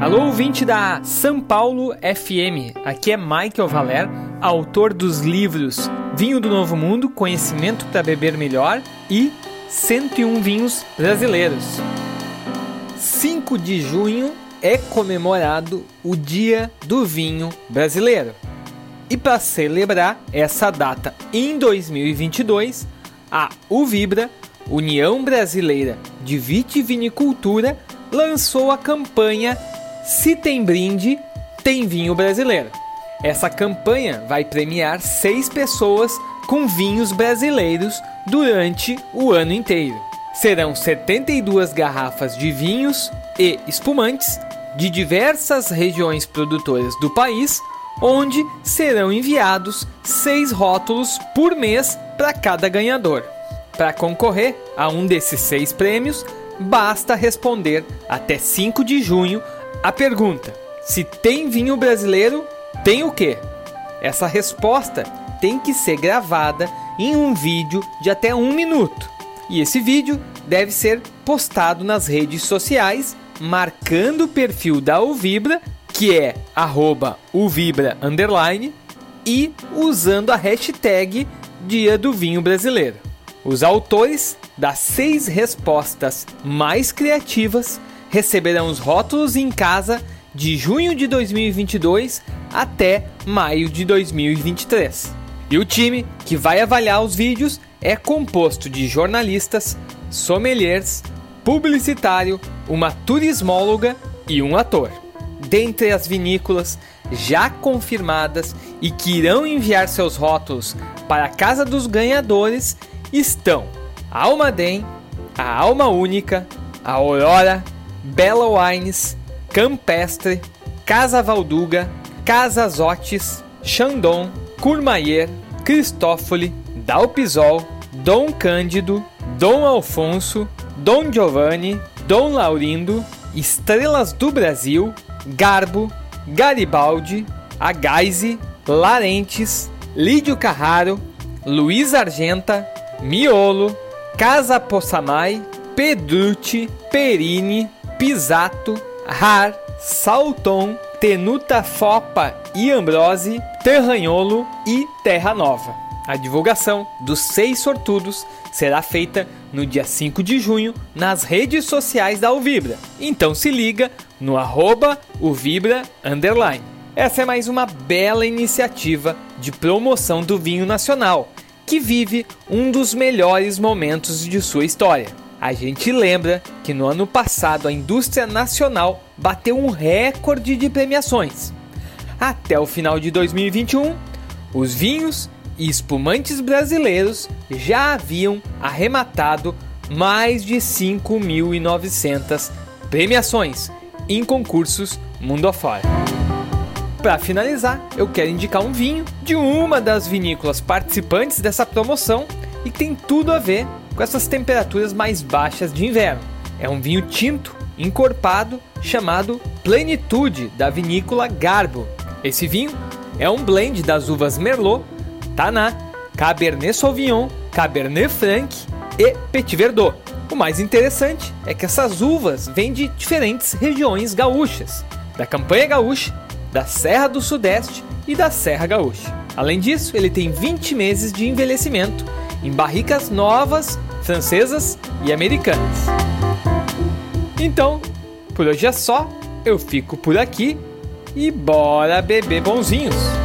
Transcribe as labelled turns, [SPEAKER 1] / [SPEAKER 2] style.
[SPEAKER 1] Alô, ouvinte da São Paulo FM. Aqui é Michael Valer, autor dos livros Vinho do Novo Mundo, Conhecimento para Beber Melhor e 101 Vinhos Brasileiros. 5 de junho é comemorado o Dia do Vinho Brasileiro. E para celebrar essa data em 2022, a Uvibra, União Brasileira de Vitivinicultura, lançou a campanha se tem brinde, tem vinho brasileiro. Essa campanha vai premiar seis pessoas com vinhos brasileiros durante o ano inteiro. Serão 72 garrafas de vinhos e espumantes de diversas regiões produtoras do país, onde serão enviados seis rótulos por mês para cada ganhador. Para concorrer a um desses seis prêmios, basta responder até 5 de junho a pergunta: se tem vinho brasileiro, tem o quê? Essa resposta tem que ser gravada em um vídeo de até um minuto. E esse vídeo deve ser postado nas redes sociais, marcando o perfil da Uvibra, que é @uvibra e usando a hashtag Dia do Vinho Brasileiro. Os autores das seis respostas mais criativas receberão os rótulos em casa de junho de 2022 até maio de 2023. E o time que vai avaliar os vídeos é composto de jornalistas, sommeliers, publicitário, uma turismóloga e um ator. Dentre as vinícolas já confirmadas e que irão enviar seus rótulos para a casa dos ganhadores estão a Almaden, a Alma Única, a Aurora, Bela Wines, Campestre, Casa Valduga, Casa Zotes, Chandon, Courmayeur, Cristófoli, Dalpisol, Dom Cândido, Dom Alfonso, Dom Giovanni, Dom Laurindo, Estrelas do Brasil, Garbo, Garibaldi, Agaise, Larentes, Lídio Carraro, Luiz Argenta, Miolo, Casa Possamay, Pedrucci, Perini, Pisato, Har, Salton, Tenuta Fopa e Ambrose, Terranholo e Terra Nova. A divulgação dos seis sortudos será feita no dia 5 de junho nas redes sociais da Uvibra. Então se liga no arroba Uvibra Underline. Essa é mais uma bela iniciativa de promoção do vinho nacional, que vive um dos melhores momentos de sua história. A gente lembra que no ano passado a indústria nacional bateu um recorde de premiações. Até o final de 2021, os vinhos e espumantes brasileiros já haviam arrematado mais de 5.900 premiações em concursos mundo afora. Para finalizar, eu quero indicar um vinho de uma das vinícolas participantes dessa promoção e que tem tudo a ver com essas temperaturas mais baixas de inverno. É um vinho tinto, encorpado, chamado Plenitude, da vinícola Garbo. Esse vinho é um blend das uvas Merlot, Taná, Cabernet Sauvignon, Cabernet Franc e Petit Verdot. O mais interessante é que essas uvas vêm de diferentes regiões gaúchas, da Campanha Gaúcha, da Serra do Sudeste e da Serra Gaúcha. Além disso, ele tem 20 meses de envelhecimento em barricas novas, francesas e americanas. Então, por hoje é só, eu fico por aqui e bora beber bonzinhos!